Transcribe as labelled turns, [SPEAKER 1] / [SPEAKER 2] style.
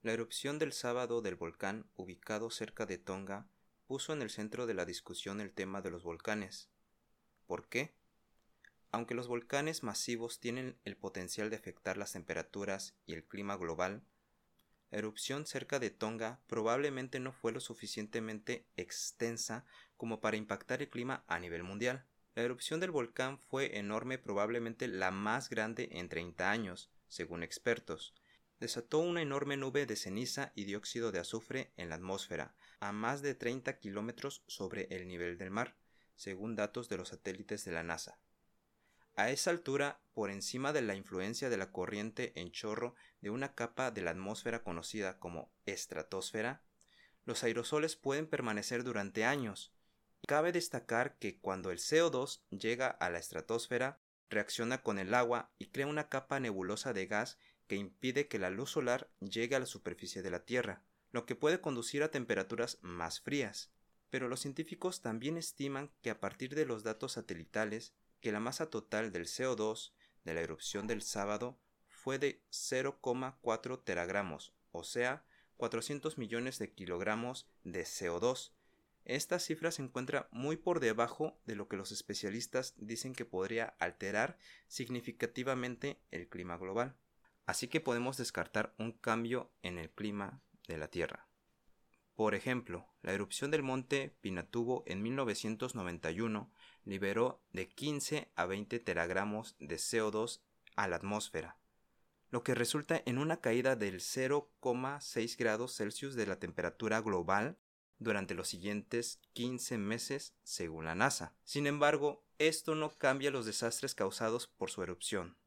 [SPEAKER 1] La erupción del sábado del volcán ubicado cerca de Tonga puso en el centro de la discusión el tema de los volcanes. ¿Por qué? Aunque los volcanes masivos tienen el potencial de afectar las temperaturas y el clima global, la erupción cerca de Tonga probablemente no fue lo suficientemente extensa como para impactar el clima a nivel mundial. La erupción del volcán fue enorme, probablemente la más grande en 30 años, según expertos, desató una enorme nube de ceniza y dióxido de azufre en la atmósfera, a más de 30 kilómetros sobre el nivel del mar, según datos de los satélites de la NASA. A esa altura, por encima de la influencia de la corriente en chorro de una capa de la atmósfera conocida como estratosfera, los aerosoles pueden permanecer durante años. Cabe destacar que cuando el CO2 llega a la estratosfera, reacciona con el agua y crea una capa nebulosa de gas que impide que la luz solar llegue a la superficie de la Tierra, lo que puede conducir a temperaturas más frías. Pero los científicos también estiman que a partir de los datos satelitales, que la masa total del CO2 de la erupción del sábado fue de 0,4 teragramos, o sea, 400 millones de kilogramos de CO2. Esta cifra se encuentra muy por debajo de lo que los especialistas dicen que podría alterar significativamente el clima global. Así que podemos descartar un cambio en el clima de la Tierra. Por ejemplo, la erupción del monte Pinatubo en 1991 liberó de 15 a 20 teragramos de CO2 a la atmósfera, lo que resulta en una caída del 0,6 grados Celsius de la temperatura global durante los siguientes 15 meses según la NASA. Sin embargo, esto no cambia los desastres causados por su erupción.